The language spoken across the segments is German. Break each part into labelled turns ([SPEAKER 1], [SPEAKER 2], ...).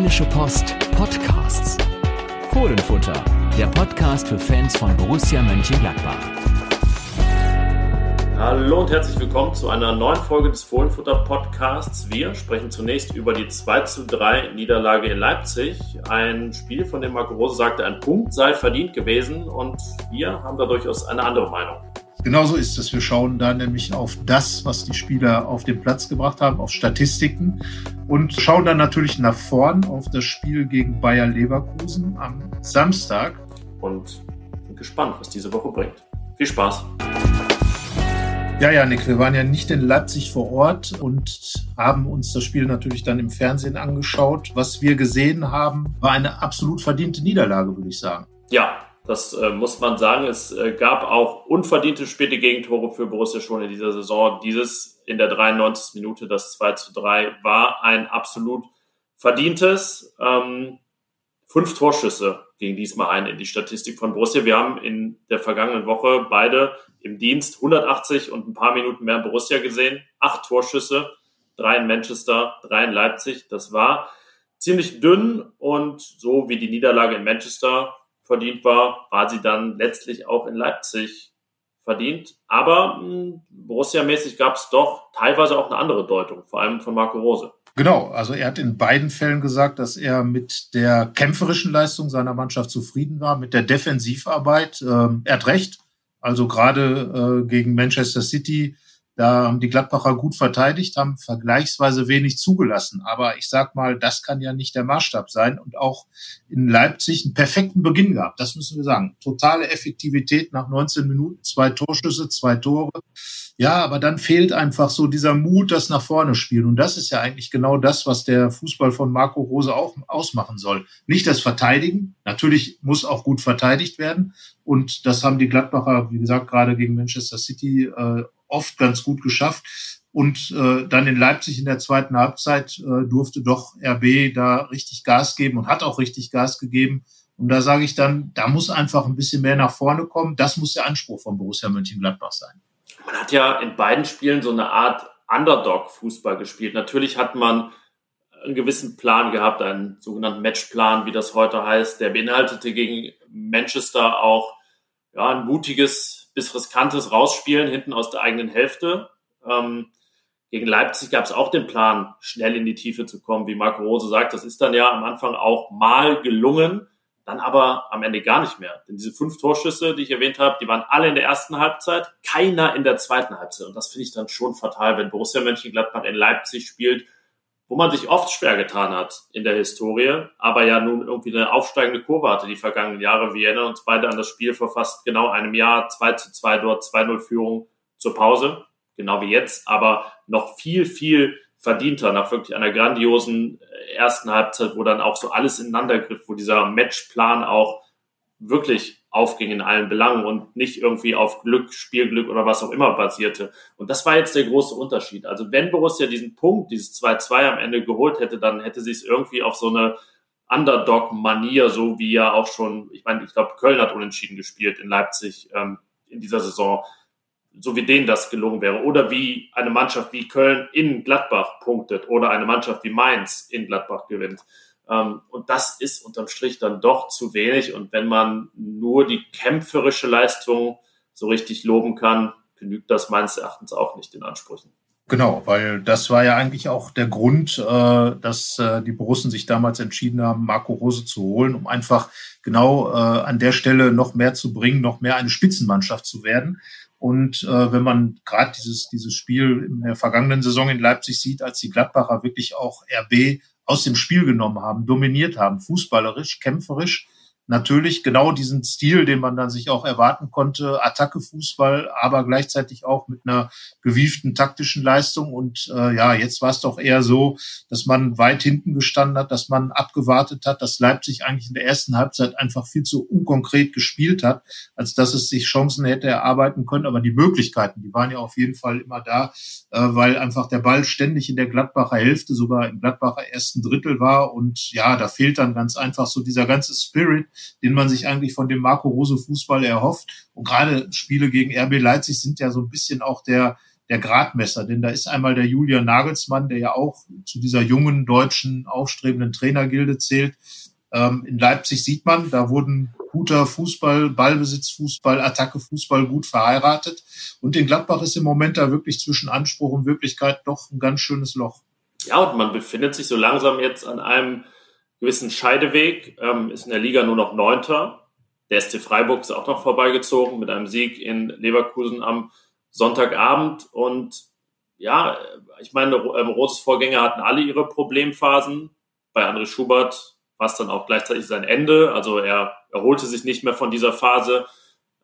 [SPEAKER 1] Rheinische Post Podcasts. Fohlenfutter, der Podcast für Fans von Borussia Mönchengladbach.
[SPEAKER 2] Hallo und herzlich willkommen zu einer neuen Folge des Fohlenfutter Podcasts. Wir sprechen zunächst über die 2 zu 3 Niederlage in Leipzig. Ein Spiel, von dem Marco Rose sagte, ein Punkt sei verdient gewesen und wir haben da durchaus eine andere Meinung.
[SPEAKER 3] Genauso ist es. Wir schauen da nämlich auf das, was die Spieler auf den Platz gebracht haben, auf Statistiken und schauen dann natürlich nach vorn auf das Spiel gegen Bayer Leverkusen am Samstag.
[SPEAKER 2] Und bin gespannt, was diese Woche bringt. Viel Spaß.
[SPEAKER 3] Ja, ja, Nick, wir waren ja nicht in Leipzig vor Ort und haben uns das Spiel natürlich dann im Fernsehen angeschaut. Was wir gesehen haben, war eine absolut verdiente Niederlage, würde ich sagen.
[SPEAKER 2] Ja, das äh, muss man sagen. Es äh, gab auch unverdiente späte Gegentore für Borussia schon in dieser Saison. Dieses in der 93. Minute, das 2 zu 3, war ein absolut verdientes. Ähm, fünf Torschüsse ging diesmal ein in die Statistik von Borussia. Wir haben in der vergangenen Woche beide im Dienst 180 und ein paar Minuten mehr Borussia gesehen. Acht Torschüsse, drei in Manchester, drei in Leipzig. Das war ziemlich dünn und so wie die Niederlage in Manchester verdient war, war sie dann letztlich auch in Leipzig verdient. Aber hm, Borussia-mäßig gab es doch teilweise auch eine andere Deutung, vor allem von Marco Rose.
[SPEAKER 3] Genau, also er hat in beiden Fällen gesagt, dass er mit der kämpferischen Leistung seiner Mannschaft zufrieden war, mit der Defensivarbeit. Ähm, er hat recht. Also gerade äh, gegen Manchester City da haben die Gladbacher gut verteidigt, haben vergleichsweise wenig zugelassen. Aber ich sag mal, das kann ja nicht der Maßstab sein. Und auch in Leipzig einen perfekten Beginn gehabt. Das müssen wir sagen. Totale Effektivität nach 19 Minuten, zwei Torschüsse, zwei Tore. Ja, aber dann fehlt einfach so dieser Mut, das nach vorne spielen. Und das ist ja eigentlich genau das, was der Fußball von Marco Rose auch ausmachen soll. Nicht das Verteidigen. Natürlich muss auch gut verteidigt werden. Und das haben die Gladbacher, wie gesagt, gerade gegen Manchester City äh, oft ganz gut geschafft. Und äh, dann in Leipzig in der zweiten Halbzeit äh, durfte doch RB da richtig Gas geben und hat auch richtig Gas gegeben. Und da sage ich dann, da muss einfach ein bisschen mehr nach vorne kommen. Das muss der Anspruch von Borussia Mönchengladbach sein.
[SPEAKER 2] Man hat ja in beiden Spielen so eine Art Underdog-Fußball gespielt. Natürlich hat man einen gewissen Plan gehabt, einen sogenannten Matchplan, wie das heute heißt. Der beinhaltete gegen Manchester auch ja, ein mutiges bis riskantes Rausspielen hinten aus der eigenen Hälfte. Ähm, gegen Leipzig gab es auch den Plan, schnell in die Tiefe zu kommen, wie Marco Rose sagt. Das ist dann ja am Anfang auch mal gelungen, dann aber am Ende gar nicht mehr. Denn diese fünf Torschüsse, die ich erwähnt habe, die waren alle in der ersten Halbzeit, keiner in der zweiten Halbzeit. Und das finde ich dann schon fatal, wenn Borussia Mönchengladbach in Leipzig spielt wo man sich oft schwer getan hat in der Historie, aber ja nun irgendwie eine aufsteigende Kurve hatte die vergangenen Jahre. Wir erinnern uns beide an das Spiel vor fast genau einem Jahr, 2 zu 2 dort, 2-0 Führung zur Pause, genau wie jetzt, aber noch viel, viel verdienter nach wirklich einer grandiosen äh, ersten Halbzeit, wo dann auch so alles ineinander griff, wo dieser Matchplan auch wirklich aufging in allen Belangen und nicht irgendwie auf Glück, Spielglück oder was auch immer basierte. Und das war jetzt der große Unterschied. Also wenn Borussia diesen Punkt, dieses 2-2 am Ende geholt hätte, dann hätte sie es irgendwie auf so eine Underdog-Manier, so wie ja auch schon, ich meine, ich glaube, Köln hat unentschieden gespielt in Leipzig ähm, in dieser Saison, so wie denen das gelungen wäre. Oder wie eine Mannschaft wie Köln in Gladbach punktet oder eine Mannschaft wie Mainz in Gladbach gewinnt. Ähm, und das ist unterm Strich dann doch zu wenig. Und wenn man nur die kämpferische Leistung so richtig loben kann, genügt das meines Erachtens auch nicht den Ansprüchen.
[SPEAKER 3] Genau, weil das war ja eigentlich auch der Grund, äh, dass äh, die Borussen sich damals entschieden haben, Marco Rose zu holen, um einfach genau äh, an der Stelle noch mehr zu bringen, noch mehr eine Spitzenmannschaft zu werden. Und wenn man gerade dieses, dieses Spiel in der vergangenen Saison in Leipzig sieht, als die Gladbacher wirklich auch RB aus dem Spiel genommen haben, dominiert haben, fußballerisch, kämpferisch, natürlich genau diesen Stil, den man dann sich auch erwarten konnte, Attacke-Fußball, aber gleichzeitig auch mit einer gewieften taktischen Leistung. Und äh, ja, jetzt war es doch eher so, dass man weit hinten gestanden hat, dass man abgewartet hat, dass Leipzig eigentlich in der ersten Halbzeit einfach viel zu unkonkret gespielt hat, als dass es sich Chancen hätte erarbeiten können. Aber die Möglichkeiten, die waren ja auf jeden Fall immer da, äh, weil einfach der Ball ständig in der Gladbacher Hälfte, sogar im Gladbacher ersten Drittel war. Und ja, da fehlt dann ganz einfach so dieser ganze Spirit, den man sich eigentlich von dem Marco Rose Fußball erhofft. Und gerade Spiele gegen RB Leipzig sind ja so ein bisschen auch der, der Gradmesser. Denn da ist einmal der Julian Nagelsmann, der ja auch zu dieser jungen deutschen aufstrebenden Trainergilde zählt. Ähm, in Leipzig sieht man, da wurden guter Fußball, Ballbesitz, Fußball, Attacke, Fußball gut verheiratet. Und in Gladbach ist im Moment da wirklich zwischen Anspruch und Wirklichkeit doch ein ganz schönes Loch.
[SPEAKER 2] Ja, und man befindet sich so langsam jetzt an einem gewissen Scheideweg, ähm, ist in der Liga nur noch Neunter. Der SC Freiburg ist auch noch vorbeigezogen mit einem Sieg in Leverkusen am Sonntagabend. Und ja, ich meine, ähm, Roses Vorgänger hatten alle ihre Problemphasen. Bei André Schubert war es dann auch gleichzeitig sein Ende. Also er erholte sich nicht mehr von dieser Phase.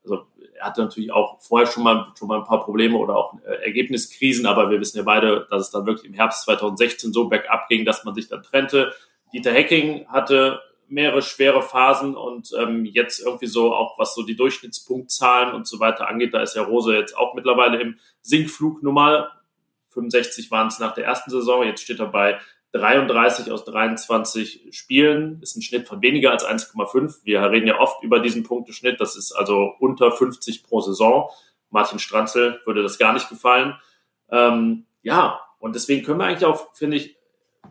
[SPEAKER 2] Also er hatte natürlich auch vorher schon mal, schon mal ein paar Probleme oder auch äh, Ergebniskrisen, aber wir wissen ja beide, dass es dann wirklich im Herbst 2016 so bergab ging, dass man sich dann trennte. Dieter Hecking hatte mehrere schwere Phasen und ähm, jetzt irgendwie so auch was so die Durchschnittspunktzahlen und so weiter angeht, da ist ja Rose jetzt auch mittlerweile im Sinkflug normal. 65 waren es nach der ersten Saison, jetzt steht er bei 33 aus 23 Spielen, ist ein Schnitt von weniger als 1,5. Wir reden ja oft über diesen Punkteschnitt, das ist also unter 50 pro Saison. Martin Stranzel würde das gar nicht gefallen. Ähm, ja, und deswegen können wir eigentlich auch, finde ich,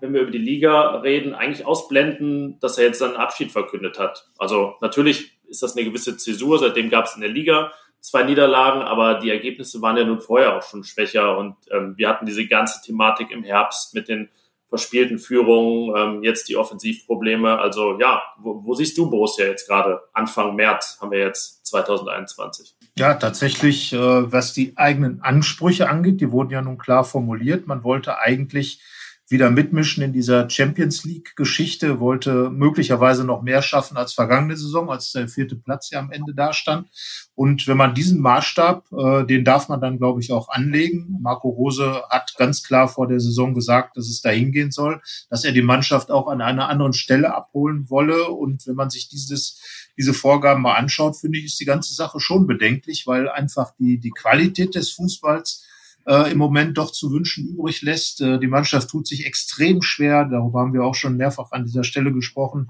[SPEAKER 2] wenn wir über die Liga reden, eigentlich ausblenden, dass er jetzt seinen Abschied verkündet hat. Also natürlich ist das eine gewisse Zäsur, seitdem gab es in der Liga zwei Niederlagen, aber die Ergebnisse waren ja nun vorher auch schon schwächer und ähm, wir hatten diese ganze Thematik im Herbst mit den verspielten Führungen, ähm, jetzt die Offensivprobleme. Also ja, wo, wo siehst du Borussia jetzt gerade? Anfang März haben wir jetzt 2021.
[SPEAKER 3] Ja, tatsächlich, äh, was die eigenen Ansprüche angeht, die wurden ja nun klar formuliert. Man wollte eigentlich wieder mitmischen in dieser Champions League-Geschichte, wollte möglicherweise noch mehr schaffen als vergangene Saison, als der vierte Platz ja am Ende da stand. Und wenn man diesen Maßstab, äh, den darf man dann, glaube ich, auch anlegen. Marco Rose hat ganz klar vor der Saison gesagt, dass es dahin gehen soll, dass er die Mannschaft auch an einer anderen Stelle abholen wolle. Und wenn man sich dieses, diese Vorgaben mal anschaut, finde ich, ist die ganze Sache schon bedenklich, weil einfach die, die Qualität des Fußballs äh, im Moment doch zu wünschen übrig lässt. Äh, die Mannschaft tut sich extrem schwer, darüber haben wir auch schon mehrfach an dieser Stelle gesprochen,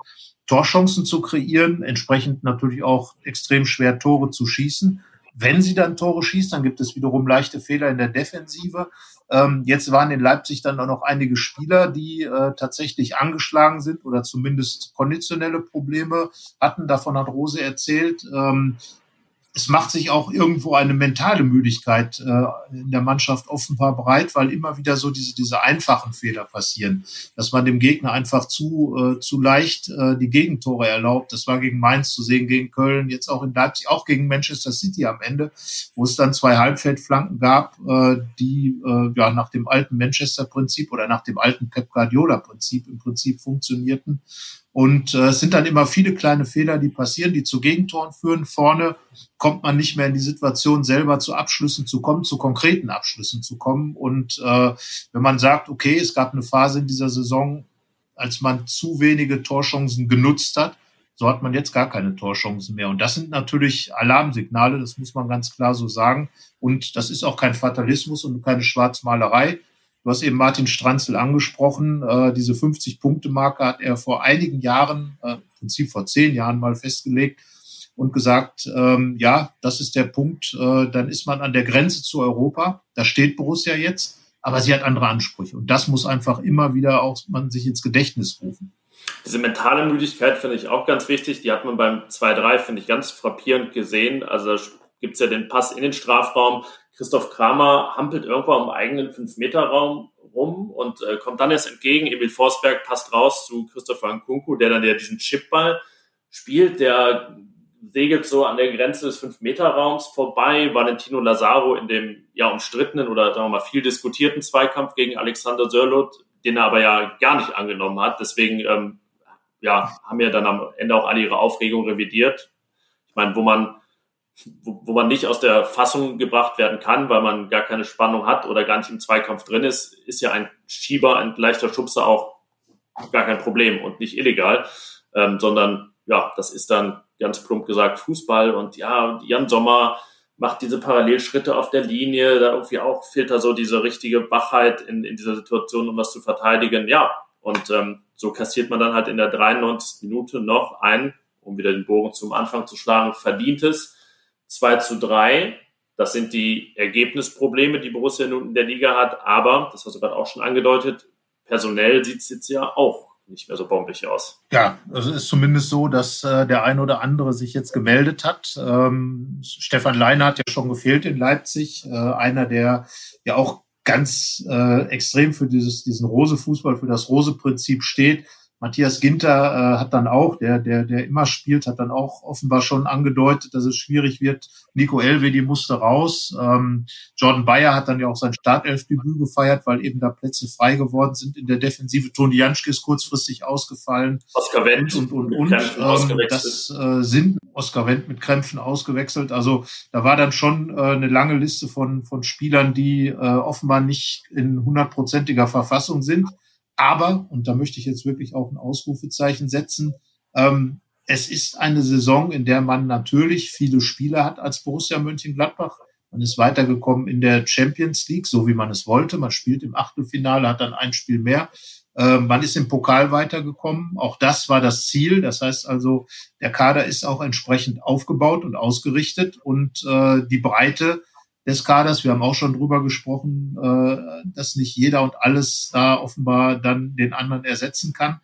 [SPEAKER 3] Torchancen zu kreieren, entsprechend natürlich auch extrem schwer Tore zu schießen. Wenn sie dann Tore schießt, dann gibt es wiederum leichte Fehler in der Defensive. Ähm, jetzt waren in Leipzig dann auch noch einige Spieler, die äh, tatsächlich angeschlagen sind oder zumindest konditionelle Probleme hatten. Davon hat Rose erzählt. Ähm, es macht sich auch irgendwo eine mentale Müdigkeit äh, in der Mannschaft offenbar breit, weil immer wieder so diese, diese einfachen Fehler passieren, dass man dem Gegner einfach zu, äh, zu leicht äh, die Gegentore erlaubt. Das war gegen Mainz zu sehen, gegen Köln, jetzt auch in Leipzig, auch gegen Manchester City am Ende, wo es dann zwei Halbfeldflanken gab, äh, die äh, ja nach dem alten Manchester-Prinzip oder nach dem alten Pep Guardiola-Prinzip im Prinzip funktionierten. Und äh, es sind dann immer viele kleine Fehler, die passieren, die zu Gegentoren führen. Vorne kommt man nicht mehr in die Situation, selber zu Abschlüssen zu kommen, zu konkreten Abschlüssen zu kommen. Und äh, wenn man sagt, okay, es gab eine Phase in dieser Saison, als man zu wenige Torchancen genutzt hat, so hat man jetzt gar keine Torchancen mehr. Und das sind natürlich Alarmsignale, das muss man ganz klar so sagen. Und das ist auch kein Fatalismus und keine Schwarzmalerei. Du hast eben Martin Stranzel angesprochen. Äh, diese 50-Punkte-Marke hat er vor einigen Jahren, äh, im Prinzip vor zehn Jahren mal festgelegt und gesagt, ähm, ja, das ist der Punkt, äh, dann ist man an der Grenze zu Europa. Da steht Borussia jetzt, aber sie hat andere Ansprüche. Und das muss einfach immer wieder auch man sich ins Gedächtnis rufen.
[SPEAKER 2] Diese mentale Müdigkeit finde ich auch ganz wichtig. Die hat man beim 2-3, finde ich, ganz frappierend gesehen. Also gibt es ja den Pass in den Strafraum. Christoph Kramer hampelt irgendwann im eigenen 5-Meter-Raum rum und äh, kommt dann erst entgegen. Emil Forsberg passt raus zu Christopher Nkunku, der dann ja diesen Chipball spielt. Der segelt so an der Grenze des 5-Meter-Raums vorbei. Valentino Lazaro in dem ja umstrittenen oder sagen wir mal viel diskutierten Zweikampf gegen Alexander Sörlot, den er aber ja gar nicht angenommen hat. Deswegen ähm, ja, haben ja dann am Ende auch alle ihre Aufregung revidiert. Ich meine, wo man wo, wo man nicht aus der Fassung gebracht werden kann, weil man gar keine Spannung hat oder gar nicht im Zweikampf drin ist, ist ja ein Schieber, ein leichter Schubser auch gar kein Problem und nicht illegal, ähm, sondern ja, das ist dann ganz plump gesagt Fußball und ja, Jan Sommer macht diese Parallelschritte auf der Linie, da irgendwie auch fehlt da so diese richtige Wachheit in, in dieser Situation, um was zu verteidigen. Ja, und ähm, so kassiert man dann halt in der 93. Minute noch ein, um wieder den Bogen zum Anfang zu schlagen, verdientes 2 zu 3. Das sind die Ergebnisprobleme, die Borussia nun in der Liga hat. Aber, das hast du gerade auch schon angedeutet, personell sieht es jetzt ja auch nicht mehr so bombig aus.
[SPEAKER 3] Ja, also es ist zumindest so, dass äh, der ein oder andere sich jetzt gemeldet hat. Ähm, Stefan Leiner hat ja schon gefehlt in Leipzig, äh, einer, der ja auch ganz äh, extrem für dieses, diesen Rose-Fußball, für das Rose-Prinzip steht. Matthias Ginter äh, hat dann auch, der, der, der immer spielt, hat dann auch offenbar schon angedeutet, dass es schwierig wird. Nico Elvedi musste raus. Ähm, Jordan Bayer hat dann ja auch sein Startelfdebüt gefeiert, weil eben da Plätze frei geworden sind in der Defensive. Toni Janschke ist kurzfristig ausgefallen.
[SPEAKER 2] Oscar Wendt
[SPEAKER 3] und, und, und. Ähm, das äh, sind Oscar Wendt mit Krämpfen ausgewechselt. Also da war dann schon äh, eine lange Liste von, von Spielern, die äh, offenbar nicht in hundertprozentiger Verfassung sind. Aber, und da möchte ich jetzt wirklich auch ein Ausrufezeichen setzen, ähm, es ist eine Saison, in der man natürlich viele Spiele hat als Borussia Mönchengladbach. Man ist weitergekommen in der Champions League, so wie man es wollte. Man spielt im Achtelfinale, hat dann ein Spiel mehr. Äh, man ist im Pokal weitergekommen. Auch das war das Ziel. Das heißt also, der Kader ist auch entsprechend aufgebaut und ausgerichtet und äh, die Breite des Kaders. Wir haben auch schon drüber gesprochen, äh, dass nicht jeder und alles da offenbar dann den anderen ersetzen kann.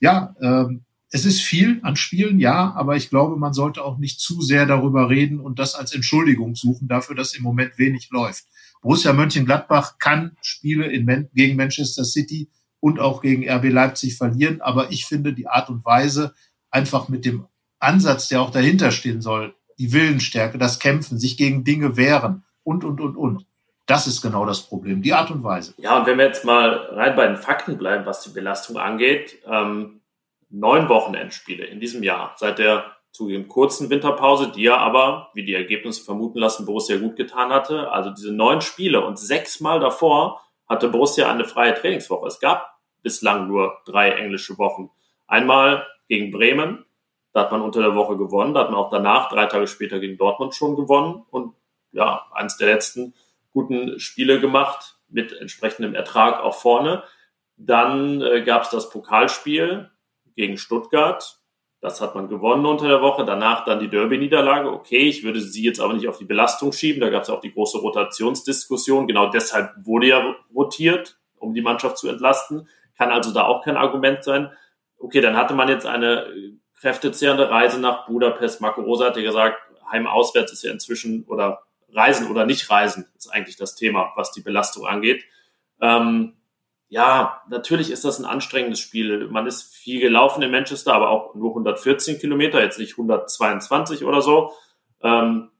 [SPEAKER 3] Ja, ähm, es ist viel an Spielen, ja, aber ich glaube, man sollte auch nicht zu sehr darüber reden und das als Entschuldigung suchen dafür, dass im Moment wenig läuft. Borussia Mönchengladbach kann Spiele in, gegen Manchester City und auch gegen RB Leipzig verlieren, aber ich finde die Art und Weise einfach mit dem Ansatz, der auch dahinter stehen soll, die Willensstärke, das Kämpfen, sich gegen Dinge wehren, und, und, und, und. Das ist genau das Problem, die Art und Weise.
[SPEAKER 2] Ja, und wenn wir jetzt mal rein bei den Fakten bleiben, was die Belastung angeht, ähm, neun Wochenendspiele in diesem Jahr, seit der zugegeben kurzen Winterpause, die ja aber, wie die Ergebnisse vermuten lassen, Borussia gut getan hatte. Also diese neun Spiele und sechsmal davor hatte Borussia eine freie Trainingswoche. Es gab bislang nur drei englische Wochen. Einmal gegen Bremen, da hat man unter der Woche gewonnen, da hat man auch danach, drei Tage später gegen Dortmund schon gewonnen und ja, eines der letzten guten Spiele gemacht mit entsprechendem Ertrag auch vorne. Dann äh, gab es das Pokalspiel gegen Stuttgart. Das hat man gewonnen unter der Woche. Danach dann die Derby-Niederlage. Okay, ich würde sie jetzt aber nicht auf die Belastung schieben. Da gab es auch die große Rotationsdiskussion. Genau deshalb wurde ja rotiert, um die Mannschaft zu entlasten. Kann also da auch kein Argument sein. Okay, dann hatte man jetzt eine kräftezehrende Reise nach Budapest. Marco Rosa hat ja gesagt, Heim-Auswärts ist ja inzwischen oder Reisen oder nicht Reisen ist eigentlich das Thema, was die Belastung angeht. Ähm, ja, natürlich ist das ein anstrengendes Spiel. Man ist viel gelaufen in Manchester, aber auch nur 114 Kilometer, jetzt nicht 122 oder so. Ähm,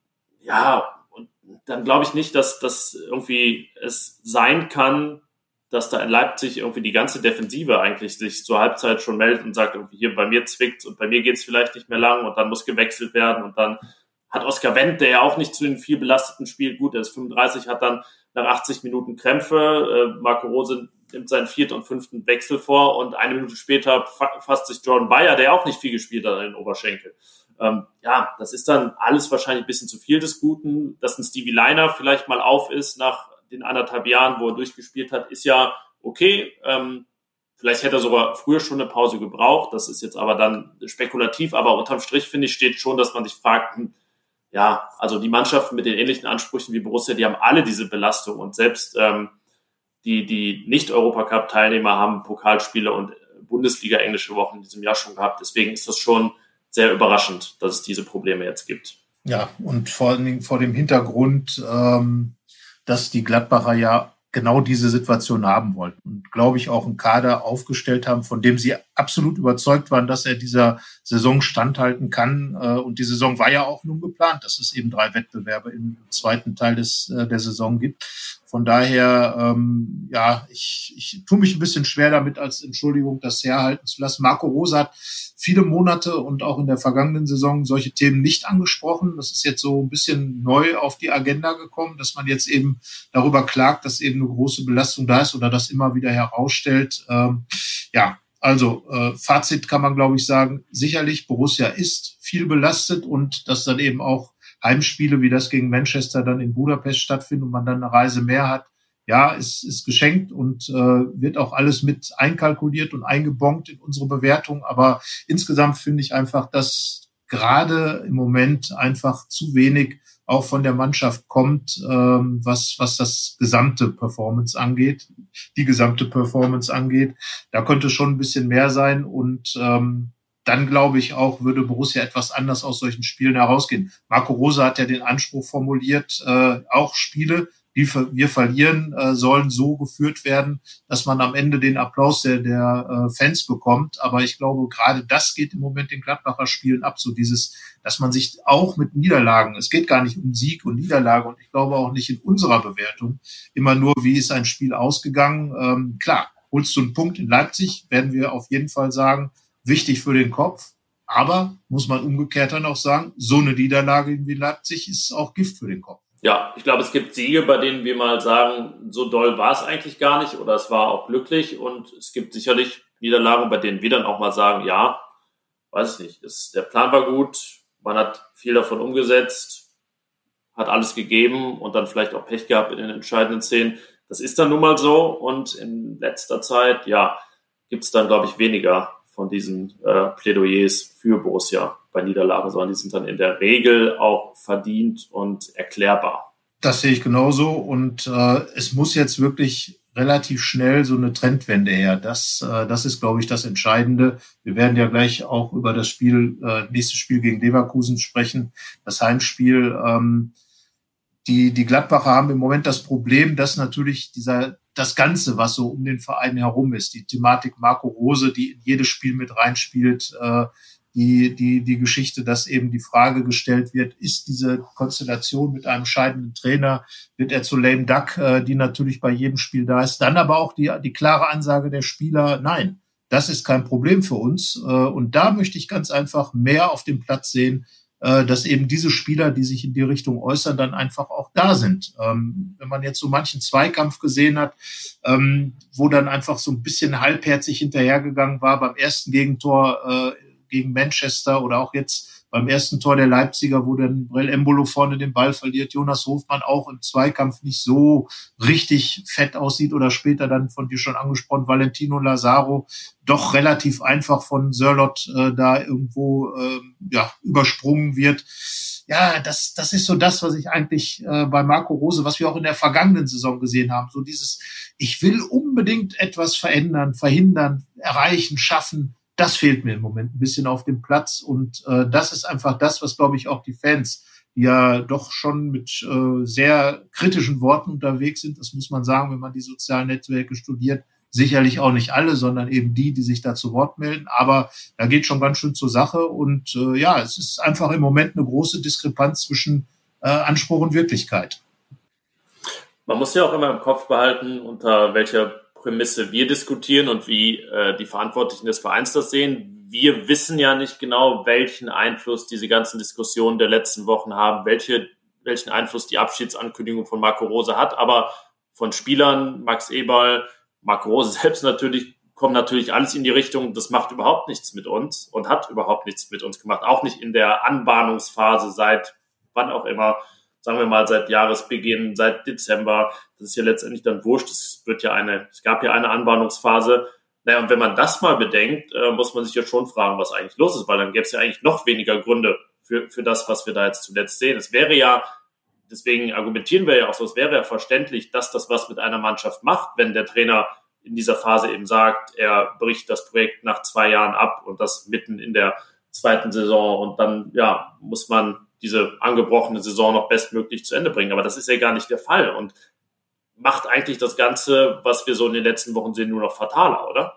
[SPEAKER 2] ja, und dann glaube ich nicht, dass das irgendwie es sein kann, dass da in Leipzig irgendwie die ganze Defensive eigentlich sich zur Halbzeit schon meldet und sagt, irgendwie hier bei mir zwickt und bei mir geht es vielleicht nicht mehr lang und dann muss gewechselt werden und dann hat Oskar Wendt, der ja auch nicht zu den viel belasteten spielt, gut, er ist 35, hat dann nach 80 Minuten Krämpfe. Äh, Marco Rose nimmt seinen vierten und fünften Wechsel vor und eine Minute später fasst sich Jordan Bayer, der auch nicht viel gespielt hat, an den Oberschenkel. Ähm, ja, das ist dann alles wahrscheinlich ein bisschen zu viel des Guten. Dass ein Stevie Liner vielleicht mal auf ist nach den anderthalb Jahren, wo er durchgespielt hat, ist ja okay. Ähm, vielleicht hätte er sogar früher schon eine Pause gebraucht. Das ist jetzt aber dann spekulativ. Aber unterm Strich finde ich steht schon, dass man sich fragt, hm, ja, also die Mannschaften mit den ähnlichen Ansprüchen wie Borussia, die haben alle diese Belastung und selbst ähm, die, die Nicht-Europacup-Teilnehmer haben Pokalspiele und Bundesliga englische Wochen in diesem Jahr schon gehabt. Deswegen ist das schon sehr überraschend, dass es diese Probleme jetzt gibt.
[SPEAKER 3] Ja, und vor allen Dingen vor dem Hintergrund, ähm, dass die Gladbacher ja genau diese Situation haben wollten und glaube ich auch einen Kader aufgestellt haben, von dem sie absolut überzeugt waren, dass er dieser Saison standhalten kann. Äh, und die Saison war ja auch nun geplant, dass es eben drei Wettbewerbe im zweiten Teil des, äh, der Saison gibt. Von daher, ähm, ja, ich, ich tue mich ein bisschen schwer damit, als Entschuldigung das herhalten zu lassen. Marco Rosa hat viele Monate und auch in der vergangenen Saison solche Themen nicht angesprochen. Das ist jetzt so ein bisschen neu auf die Agenda gekommen, dass man jetzt eben darüber klagt, dass eben eine große Belastung da ist oder das immer wieder herausstellt. Ähm, ja, also äh, Fazit kann man, glaube ich, sagen, sicherlich Borussia ist viel belastet und dass dann eben auch Heimspiele wie das gegen Manchester dann in Budapest stattfinden und man dann eine Reise mehr hat, ja, ist, ist geschenkt und äh, wird auch alles mit einkalkuliert und eingebongt in unsere Bewertung. Aber insgesamt finde ich einfach, dass gerade im Moment einfach zu wenig auch von der Mannschaft kommt, ähm, was, was das gesamte Performance angeht, die gesamte Performance angeht. Da könnte schon ein bisschen mehr sein und ähm, dann glaube ich auch, würde Borussia etwas anders aus solchen Spielen herausgehen. Marco Rose hat ja den Anspruch formuliert, äh, auch Spiele, die wir verlieren, äh, sollen so geführt werden, dass man am Ende den Applaus der, der äh, Fans bekommt. Aber ich glaube, gerade das geht im Moment den Gladbacher Spielen ab, so dieses, dass man sich auch mit Niederlagen, es geht gar nicht um Sieg und Niederlage und ich glaube auch nicht in unserer Bewertung immer nur, wie ist ein Spiel ausgegangen. Ähm, klar, holst du einen Punkt in Leipzig, werden wir auf jeden Fall sagen, wichtig für den Kopf. Aber muss man umgekehrt dann auch sagen, so eine Niederlage wie Leipzig ist auch Gift für den Kopf.
[SPEAKER 2] Ja, ich glaube, es gibt Siege, bei denen wir mal sagen, so doll war es eigentlich gar nicht oder es war auch glücklich. Und es gibt sicherlich Niederlagen, bei denen wir dann auch mal sagen, ja, weiß ich nicht, ist, der Plan war gut, man hat viel davon umgesetzt, hat alles gegeben und dann vielleicht auch Pech gehabt in den entscheidenden Szenen. Das ist dann nun mal so. Und in letzter Zeit, ja, gibt es dann, glaube ich, weniger von diesen äh, Plädoyers für Borussia bei Niederlagen, sondern die sind dann in der Regel auch verdient und erklärbar.
[SPEAKER 3] Das sehe ich genauso und äh, es muss jetzt wirklich relativ schnell so eine Trendwende her. Das, äh, das ist, glaube ich, das Entscheidende. Wir werden ja gleich auch über das Spiel, äh, nächstes Spiel gegen Leverkusen sprechen, das Heimspiel. Ähm, die, die Gladbacher haben im Moment das Problem, dass natürlich dieser das Ganze, was so um den Verein herum ist, die Thematik Marco Rose, die in jedes Spiel mit reinspielt, äh, die, die, die Geschichte, dass eben die Frage gestellt wird, ist diese Konstellation mit einem scheidenden Trainer, wird er zu lame duck, äh, die natürlich bei jedem Spiel da ist. Dann aber auch die, die klare Ansage der Spieler, nein, das ist kein Problem für uns. Äh, und da möchte ich ganz einfach mehr auf dem Platz sehen, dass eben diese Spieler, die sich in die Richtung äußern, dann einfach auch da sind. Ähm, wenn man jetzt so manchen Zweikampf gesehen hat, ähm, wo dann einfach so ein bisschen halbherzig hinterhergegangen war beim ersten Gegentor äh, gegen Manchester oder auch jetzt beim ersten Tor der Leipziger, wo dann Brell Embolo vorne den Ball verliert, Jonas Hofmann auch im Zweikampf nicht so richtig fett aussieht oder später dann von dir schon angesprochen, Valentino Lazaro doch relativ einfach von Sörlot äh, da irgendwo äh, ja, übersprungen wird. Ja, das, das ist so das, was ich eigentlich äh, bei Marco Rose, was wir auch in der vergangenen Saison gesehen haben, so dieses, ich will unbedingt etwas verändern, verhindern, erreichen, schaffen das fehlt mir im Moment ein bisschen auf dem Platz. Und äh, das ist einfach das, was, glaube ich, auch die Fans, die ja doch schon mit äh, sehr kritischen Worten unterwegs sind, das muss man sagen, wenn man die sozialen Netzwerke studiert, sicherlich auch nicht alle, sondern eben die, die sich da zu Wort melden. Aber da geht schon ganz schön zur Sache. Und äh, ja, es ist einfach im Moment eine große Diskrepanz zwischen äh, Anspruch und Wirklichkeit.
[SPEAKER 2] Man muss ja auch immer im Kopf behalten, unter welcher Prämisse. Wir diskutieren und wie äh, die Verantwortlichen des Vereins das sehen. Wir wissen ja nicht genau, welchen Einfluss diese ganzen Diskussionen der letzten Wochen haben, welche, welchen Einfluss die Abschiedsankündigung von Marco Rose hat, aber von Spielern, Max Eberl, Marco Rose selbst natürlich, kommt natürlich alles in die Richtung, das macht überhaupt nichts mit uns und hat überhaupt nichts mit uns gemacht, auch nicht in der Anbahnungsphase seit wann auch immer sagen wir mal, seit Jahresbeginn, seit Dezember. Das ist ja letztendlich dann wurscht. Es wird ja eine, es gab ja eine Anbahnungsphase. Naja, und wenn man das mal bedenkt, äh, muss man sich ja schon fragen, was eigentlich los ist, weil dann gäbe es ja eigentlich noch weniger Gründe für, für das, was wir da jetzt zuletzt sehen. Es wäre ja, deswegen argumentieren wir ja auch so, es wäre ja verständlich, dass das was mit einer Mannschaft macht, wenn der Trainer in dieser Phase eben sagt, er bricht das Projekt nach zwei Jahren ab und das mitten in der zweiten Saison und dann, ja, muss man diese angebrochene Saison noch bestmöglich zu Ende bringen. Aber das ist ja gar nicht der Fall und macht eigentlich das Ganze, was wir so in den letzten Wochen sehen, nur noch fataler, oder?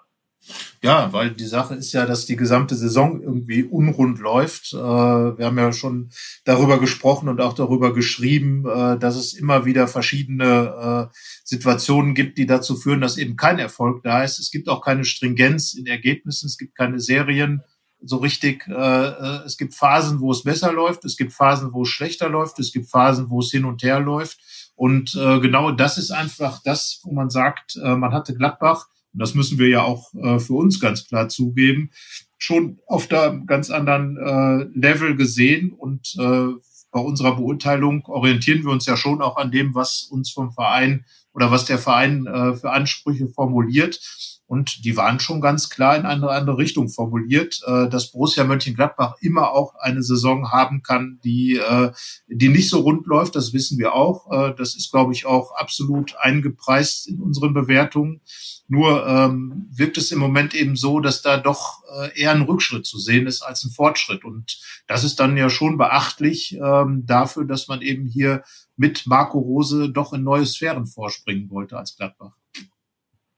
[SPEAKER 3] Ja, weil die Sache ist ja, dass die gesamte Saison irgendwie unrund läuft. Äh, wir haben ja schon darüber gesprochen und auch darüber geschrieben, äh, dass es immer wieder verschiedene äh, Situationen gibt, die dazu führen, dass eben kein Erfolg da ist. Es gibt auch keine Stringenz in Ergebnissen, es gibt keine Serien so richtig, äh, äh, es gibt Phasen, wo es besser läuft, es gibt Phasen, wo es schlechter läuft, es gibt Phasen, wo es hin und her läuft. Und äh, genau das ist einfach das, wo man sagt, äh, man hatte Gladbach, und das müssen wir ja auch äh, für uns ganz klar zugeben, schon auf der ganz anderen äh, Level gesehen. Und äh, bei unserer Beurteilung orientieren wir uns ja schon auch an dem, was uns vom Verein oder was der Verein äh, für Ansprüche formuliert. Und die waren schon ganz klar in eine andere Richtung formuliert, äh, dass Borussia Mönchengladbach immer auch eine Saison haben kann, die, äh, die nicht so rund läuft. Das wissen wir auch. Äh, das ist, glaube ich, auch absolut eingepreist in unseren Bewertungen. Nur ähm, wirkt es im Moment eben so, dass da doch äh, eher ein Rückschritt zu sehen ist als ein Fortschritt. Und das ist dann ja schon beachtlich ähm, dafür, dass man eben hier mit Marco Rose doch in neue Sphären vorspringen wollte als Gladbach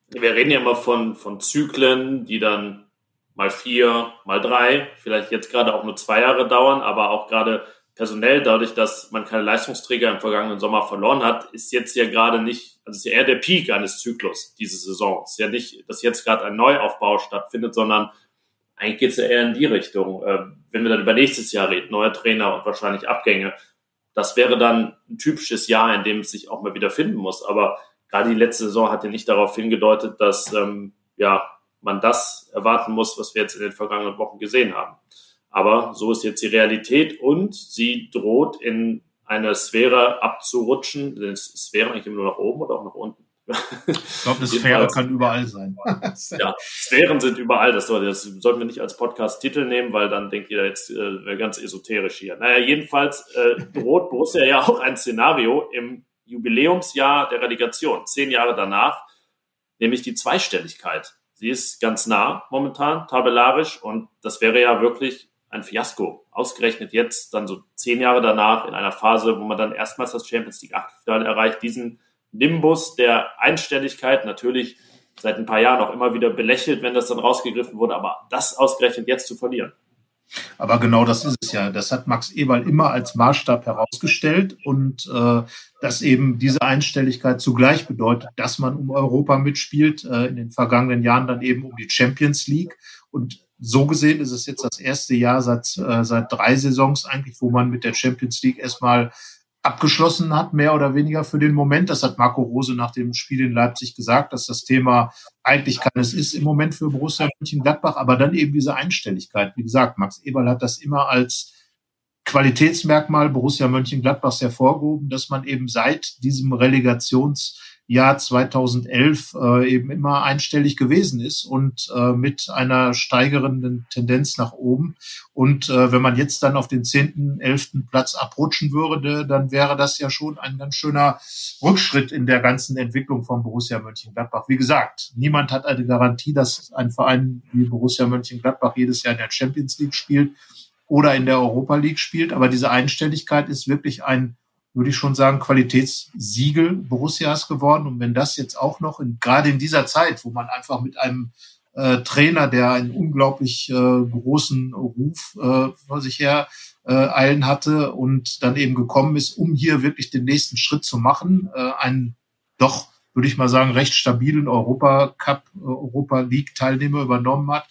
[SPEAKER 2] wir reden ja immer von, von Zyklen, die dann mal vier, mal drei, vielleicht jetzt gerade auch nur zwei Jahre dauern, aber auch gerade personell, dadurch, dass man keine Leistungsträger im vergangenen Sommer verloren hat, ist jetzt ja gerade nicht, also ist ja eher der Peak eines Zyklus diese Saison. Es ist ja nicht, dass jetzt gerade ein Neuaufbau stattfindet, sondern eigentlich geht es ja eher in die Richtung. Ähm, wenn wir dann über nächstes Jahr reden, neuer Trainer und wahrscheinlich Abgänge, das wäre dann ein typisches Jahr, in dem es sich auch mal wieder finden muss. Aber gerade die letzte Saison hat ja nicht darauf hingedeutet, dass ähm, ja, man das erwarten muss, was wir jetzt in den vergangenen Wochen gesehen haben. Aber so ist jetzt die Realität und sie droht in eine Sphäre abzurutschen. Sphäre eigentlich immer nur nach oben oder auch nach unten?
[SPEAKER 3] Ich glaube, eine Sphäre kann überall sein.
[SPEAKER 2] ja, Sphären sind überall. Das, das sollten wir nicht als Podcast-Titel nehmen, weil dann denkt jeder jetzt äh, ganz esoterisch hier. Naja, jedenfalls äh, droht Borussia ja auch ein Szenario im Jubiläumsjahr der Relegation, zehn Jahre danach, nämlich die Zweistelligkeit. Sie ist ganz nah momentan, tabellarisch, und das wäre ja wirklich ein Fiasko. Ausgerechnet jetzt, dann so zehn Jahre danach, in einer Phase, wo man dann erstmals das Champions League Achtelfinale erreicht, diesen Nimbus der Einstelligkeit natürlich seit ein paar Jahren auch immer wieder belächelt, wenn das dann rausgegriffen wurde, aber das ausgerechnet jetzt zu verlieren.
[SPEAKER 3] Aber genau das ist es ja. Das hat Max Eberl immer als Maßstab herausgestellt und äh, dass eben diese Einstelligkeit zugleich bedeutet, dass man um Europa mitspielt, äh, in den vergangenen Jahren dann eben um die Champions League. Und so gesehen ist es jetzt das erste Jahr seit, äh, seit drei Saisons eigentlich, wo man mit der Champions League erstmal abgeschlossen hat, mehr oder weniger für den Moment. Das hat Marco Rose nach dem Spiel in Leipzig gesagt, dass das Thema eigentlich keines ist im Moment für Borussia Mönchengladbach, aber dann eben diese Einstelligkeit. Wie gesagt, Max Eberl hat das immer als Qualitätsmerkmal Borussia Mönchengladbachs hervorgehoben, dass man eben seit diesem Relegations Jahr 2011 äh, eben immer einstellig gewesen ist und äh, mit einer steigerenden Tendenz nach oben. Und äh, wenn man jetzt dann auf den zehnten, elften Platz abrutschen würde, dann wäre das ja schon ein ganz schöner Rückschritt in der ganzen Entwicklung von Borussia Mönchengladbach. Wie gesagt, niemand hat eine Garantie, dass ein Verein wie Borussia Mönchengladbach jedes Jahr in der Champions League spielt oder in der Europa League spielt. Aber diese Einstelligkeit ist wirklich ein würde ich schon sagen, Qualitätssiegel Borussias geworden. Und wenn das jetzt auch noch, in, gerade in dieser Zeit, wo man einfach mit einem äh, Trainer, der einen unglaublich äh, großen Ruf äh, vor sich her äh, eilen hatte und dann eben gekommen ist, um hier wirklich den nächsten Schritt zu machen, äh, einen doch, würde ich mal sagen, recht stabilen Europa Cup, äh, Europa League Teilnehmer übernommen hat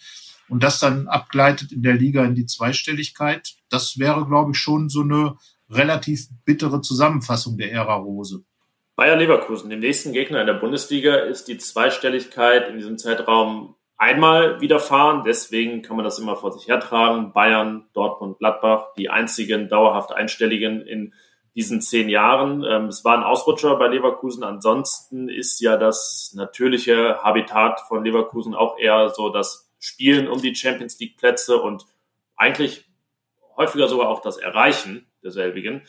[SPEAKER 3] und das dann abgleitet in der Liga in die Zweistelligkeit, das wäre, glaube ich, schon so eine relativ bittere Zusammenfassung der Ära Rose.
[SPEAKER 2] Bayer Leverkusen, dem nächsten Gegner in der Bundesliga, ist die Zweistelligkeit in diesem Zeitraum einmal widerfahren. Deswegen kann man das immer vor sich hertragen. Bayern, Dortmund, Gladbach, die einzigen dauerhaft Einstelligen in diesen zehn Jahren. Ähm, es war ein Ausrutscher bei Leverkusen. Ansonsten ist ja das natürliche Habitat von Leverkusen auch eher so das Spielen um die Champions League Plätze und eigentlich häufiger sogar auch das Erreichen derselbigen.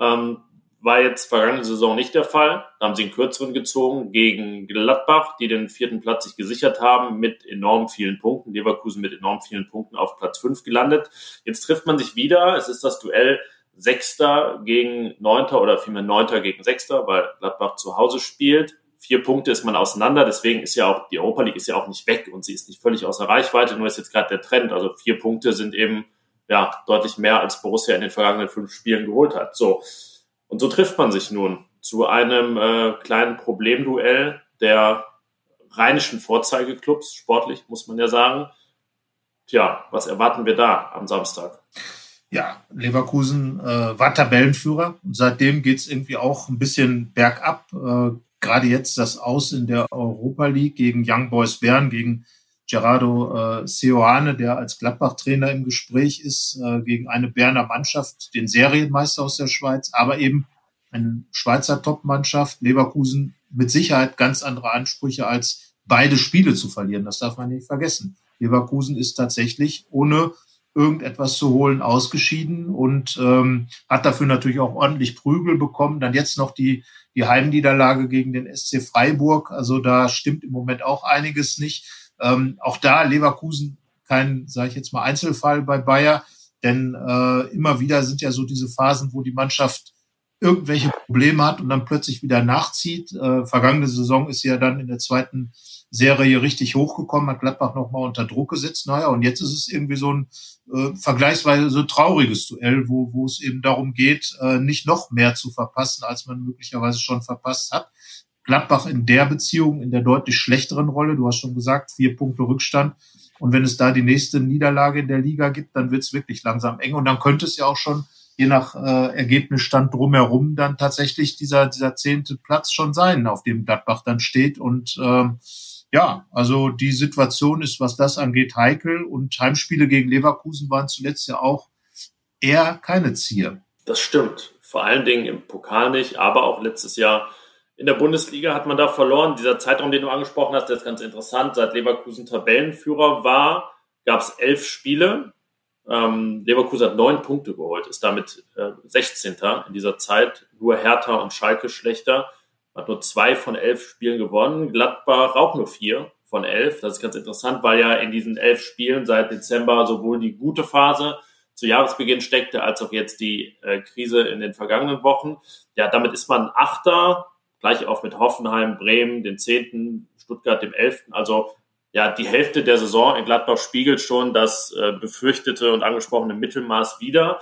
[SPEAKER 2] Ähm, war jetzt vergangene Saison nicht der Fall. Da haben sie einen kürzeren gezogen gegen Gladbach, die den vierten Platz sich gesichert haben mit enorm vielen Punkten. Leverkusen mit enorm vielen Punkten auf Platz fünf gelandet. Jetzt trifft man sich wieder. Es ist das Duell Sechster gegen Neunter oder vielmehr Neunter gegen Sechster, weil Gladbach zu Hause spielt. Vier Punkte ist man auseinander, deswegen ist ja auch die Europa League ist ja auch nicht weg und sie ist nicht völlig außer Reichweite, nur ist jetzt gerade der Trend. Also vier Punkte sind eben ja, deutlich mehr als Borussia in den vergangenen fünf Spielen geholt hat. So. Und so trifft man sich nun zu einem äh, kleinen Problemduell der rheinischen Vorzeigeklubs, sportlich muss man ja sagen. Tja, was erwarten wir da am Samstag?
[SPEAKER 3] Ja, Leverkusen äh, war Tabellenführer und seitdem geht's irgendwie auch ein bisschen bergab. Äh, Gerade jetzt das Aus in der Europa League gegen Young Boys Bern, gegen Gerardo äh, Seoane, der als Gladbach-Trainer im Gespräch ist, äh, gegen eine Berner Mannschaft, den Serienmeister aus der Schweiz, aber eben eine Schweizer Top-Mannschaft, Leverkusen mit Sicherheit ganz andere Ansprüche als beide Spiele zu verlieren. Das darf man nicht vergessen. Leverkusen ist tatsächlich ohne irgendetwas zu holen ausgeschieden und ähm, hat dafür natürlich auch ordentlich Prügel bekommen. Dann jetzt noch die, die Heimniederlage gegen den SC Freiburg. Also da stimmt im Moment auch einiges nicht. Ähm, auch da Leverkusen kein, sage ich jetzt mal, Einzelfall bei Bayer, denn äh, immer wieder sind ja so diese Phasen, wo die Mannschaft irgendwelche Probleme hat und dann plötzlich wieder nachzieht. Äh, vergangene Saison ist sie ja dann in der zweiten Serie richtig hochgekommen, hat Gladbach nochmal unter Druck gesetzt. Naja, und jetzt ist es irgendwie so ein äh, vergleichsweise so trauriges Duell, wo, wo es eben darum geht, äh, nicht noch mehr zu verpassen, als man möglicherweise schon verpasst hat. Gladbach in der Beziehung in der deutlich schlechteren Rolle. Du hast schon gesagt, vier Punkte Rückstand. Und wenn es da die nächste Niederlage in der Liga gibt, dann wird es wirklich langsam eng. Und dann könnte es ja auch schon je nach äh, Ergebnisstand drumherum dann tatsächlich dieser, dieser zehnte Platz schon sein, auf dem Gladbach dann steht. Und ähm, ja, also die Situation ist, was das angeht, heikel. Und Heimspiele gegen Leverkusen waren zuletzt ja auch eher keine Zier.
[SPEAKER 2] Das stimmt. Vor allen Dingen im Pokal nicht, aber auch letztes Jahr in der Bundesliga hat man da verloren. Dieser Zeitraum, den du angesprochen hast, der ist ganz interessant. Seit Leverkusen Tabellenführer war, gab es elf Spiele. Ähm, Leverkusen hat neun Punkte geholt, ist damit äh, 16. in dieser Zeit. Nur Hertha und Schalke schlechter. Hat nur zwei von elf Spielen gewonnen. Gladbach auch nur vier von elf. Das ist ganz interessant, weil ja in diesen elf Spielen seit Dezember sowohl die gute Phase zu Jahresbeginn steckte, als auch jetzt die äh, Krise in den vergangenen Wochen. Ja, damit ist man Achter, gleich auf mit Hoffenheim, Bremen, den Zehnten, Stuttgart, dem Elften. Also ja, die Hälfte der Saison in Gladbach spiegelt schon das äh, befürchtete und angesprochene Mittelmaß wieder.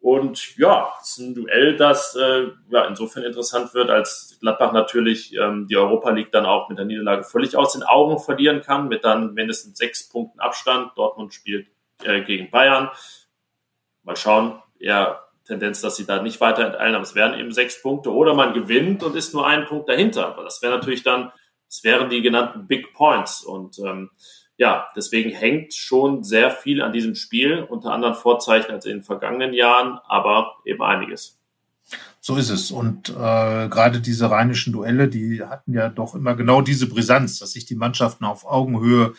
[SPEAKER 2] Und ja, es ist ein Duell, das äh, ja, insofern interessant wird, als Gladbach natürlich ähm, die Europa League dann auch mit der Niederlage völlig aus den Augen verlieren kann, mit dann mindestens sechs Punkten Abstand. Dortmund spielt äh, gegen Bayern. Mal schauen, eher Tendenz, dass sie da nicht weiter enteilen, aber es wären eben sechs Punkte. Oder man gewinnt und ist nur einen Punkt dahinter. Aber das wäre natürlich dann es wären die genannten Big Points. Und ähm, ja, deswegen hängt schon sehr viel an diesem Spiel, unter anderem Vorzeichen als in den vergangenen Jahren, aber eben einiges.
[SPEAKER 3] So ist es. Und äh, gerade diese rheinischen Duelle, die hatten ja doch immer genau diese Brisanz, dass sich die Mannschaften auf Augenhöhe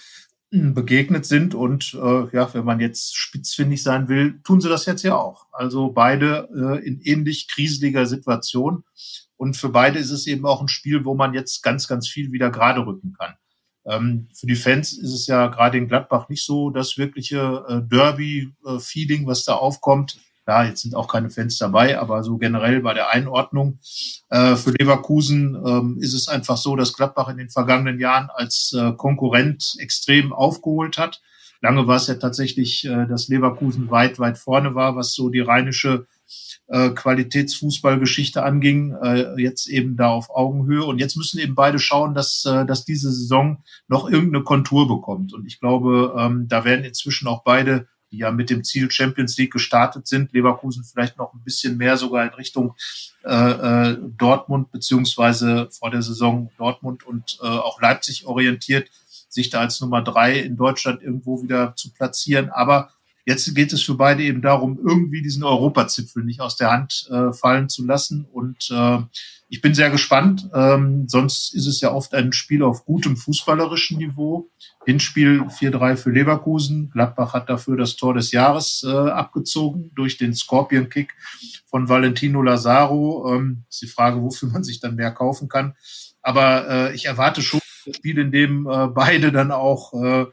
[SPEAKER 3] begegnet sind. Und äh, ja, wenn man jetzt spitzfindig sein will, tun sie das jetzt ja auch. Also beide äh, in ähnlich kriseliger Situation. Und für beide ist es eben auch ein Spiel, wo man jetzt ganz, ganz viel wieder gerade rücken kann. Ähm, für die Fans ist es ja gerade in Gladbach nicht so das wirkliche äh, Derby-Feeling, was da aufkommt. Ja, jetzt sind auch keine Fans dabei, aber so generell bei der Einordnung äh, für Leverkusen ähm, ist es einfach so, dass Gladbach in den vergangenen Jahren als äh, Konkurrent extrem aufgeholt hat. Lange war es ja tatsächlich, äh, dass Leverkusen weit, weit vorne war, was so die rheinische äh, Qualitätsfußballgeschichte anging, äh, jetzt eben da auf Augenhöhe. Und jetzt müssen eben beide schauen, dass, äh, dass diese Saison noch irgendeine Kontur bekommt. Und ich glaube, ähm, da werden inzwischen auch beide, die ja mit dem Ziel Champions League gestartet sind, Leverkusen vielleicht noch ein bisschen mehr sogar in Richtung äh, äh, Dortmund beziehungsweise vor der Saison Dortmund und äh, auch Leipzig orientiert, sich da als Nummer drei in Deutschland irgendwo wieder zu platzieren. Aber Jetzt geht es für beide eben darum, irgendwie diesen Europazipfel nicht aus der Hand äh, fallen zu lassen. Und äh, ich bin sehr gespannt. Ähm, sonst ist es ja oft ein Spiel auf gutem fußballerischen Niveau. Hinspiel 4-3 für Leverkusen. Gladbach hat dafür das Tor des Jahres äh, abgezogen durch den Scorpion-Kick von Valentino Lazaro. Ähm, ist die Frage, wofür man sich dann mehr kaufen kann. Aber äh, ich erwarte schon ein Spiel, in dem äh, beide dann auch äh,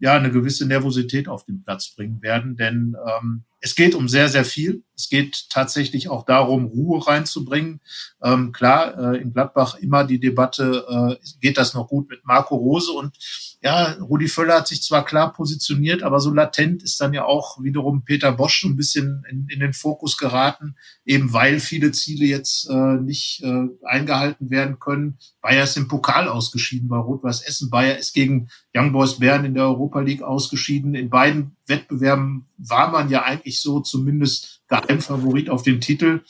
[SPEAKER 3] ja eine gewisse Nervosität auf den Platz bringen werden. Denn ähm, es geht um sehr, sehr viel. Es geht tatsächlich auch darum, Ruhe reinzubringen. Ähm, klar, äh, in Gladbach immer die Debatte, äh, geht das noch gut mit Marco Rose? Und ja, Rudi Völler hat sich zwar klar positioniert, aber so latent ist dann ja auch wiederum Peter Bosch ein bisschen in, in den Fokus geraten, eben weil viele Ziele jetzt äh, nicht äh, eingehalten werden können. Bayer ist im Pokal ausgeschieden bei Rot-Weiß Essen. Bayer ist gegen Young Boys Bern in der Europa League ausgeschieden. In beiden Wettbewerben war man ja eigentlich so zumindest Geheimfavorit auf den Titel.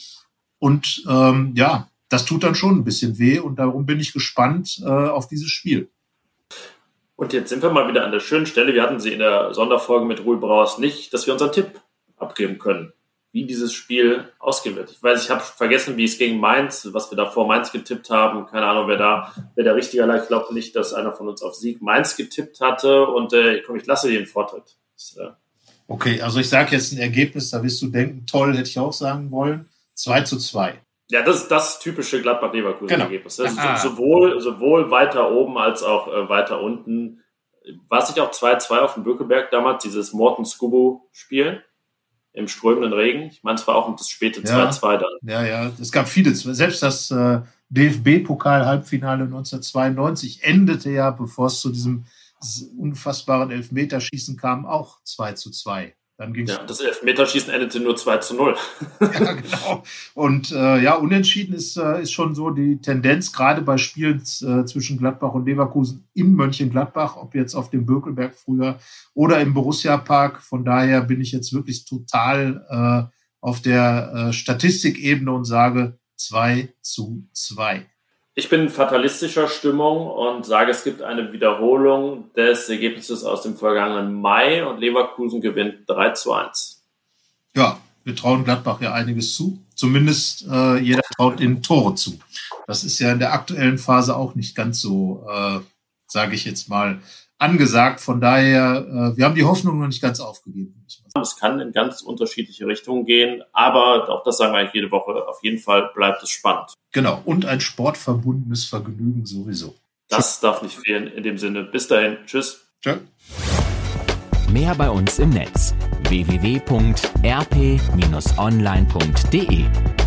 [SPEAKER 3] Und ähm, ja, das tut dann schon ein bisschen weh und darum bin ich gespannt äh, auf dieses Spiel.
[SPEAKER 2] Und jetzt sind wir mal wieder an der schönen Stelle. Wir hatten sie in der Sonderfolge mit Ruhl Brauers nicht, dass wir unseren Tipp abgeben können wie dieses Spiel ausgehen wird. Ich weiß, ich habe vergessen, wie es gegen Mainz, was wir da vor Mainz getippt haben. Keine Ahnung, wer da, wer der richtige lag. Ich glaube nicht, dass einer von uns auf Sieg Mainz getippt hatte. Und äh, komm, ich lasse den Vortritt. Das, äh
[SPEAKER 3] okay, also ich sage jetzt ein Ergebnis, da wirst du denken, toll, hätte ich auch sagen wollen. 2 zu 2.
[SPEAKER 2] Ja, das ist das typische Gladbach-Leverkusen-Ergebnis. Genau. Sowohl, sowohl weiter oben als auch äh, weiter unten. War es nicht auch 2-2 auf dem Bökeberg damals, dieses Morten-Skubo-Spiel? im strömenden Regen. Ich meine, es war auch das späte 2-2 ja, dann.
[SPEAKER 3] Ja, ja, es gab viele. Selbst das äh, DFB-Pokal-Halbfinale 1992 endete ja, bevor es zu diesem unfassbaren Elfmeterschießen kam, auch 2 zu 2.
[SPEAKER 2] Dann ging's ja, das Elfmeterschießen endete nur 2 zu 0.
[SPEAKER 3] ja, genau. Und äh, ja, unentschieden ist, äh, ist schon so die Tendenz, gerade bei Spielen äh, zwischen Gladbach und Leverkusen im Mönchengladbach, ob jetzt auf dem Bökelberg früher oder im Borussia Park. Von daher bin ich jetzt wirklich total äh, auf der äh, Statistikebene und sage 2 zu 2.
[SPEAKER 2] Ich bin fatalistischer Stimmung und sage, es gibt eine Wiederholung des Ergebnisses aus dem vergangenen Mai und Leverkusen gewinnt 3 zu 1.
[SPEAKER 3] Ja, wir trauen Gladbach ja einiges zu. Zumindest äh, jeder traut ihnen Tore zu. Das ist ja in der aktuellen Phase auch nicht ganz so, äh, sage ich jetzt mal, angesagt. Von daher, äh, wir haben die Hoffnung noch nicht ganz aufgegeben.
[SPEAKER 2] Es kann in ganz unterschiedliche Richtungen gehen, aber auch das sagen wir eigentlich jede Woche. Auf jeden Fall bleibt es spannend.
[SPEAKER 3] Genau. Und ein sportverbundenes Vergnügen sowieso.
[SPEAKER 2] Das Tschüss. darf nicht fehlen in dem Sinne. Bis dahin. Tschüss. Tschö.
[SPEAKER 1] Mehr bei uns im Netz www.rp-online.de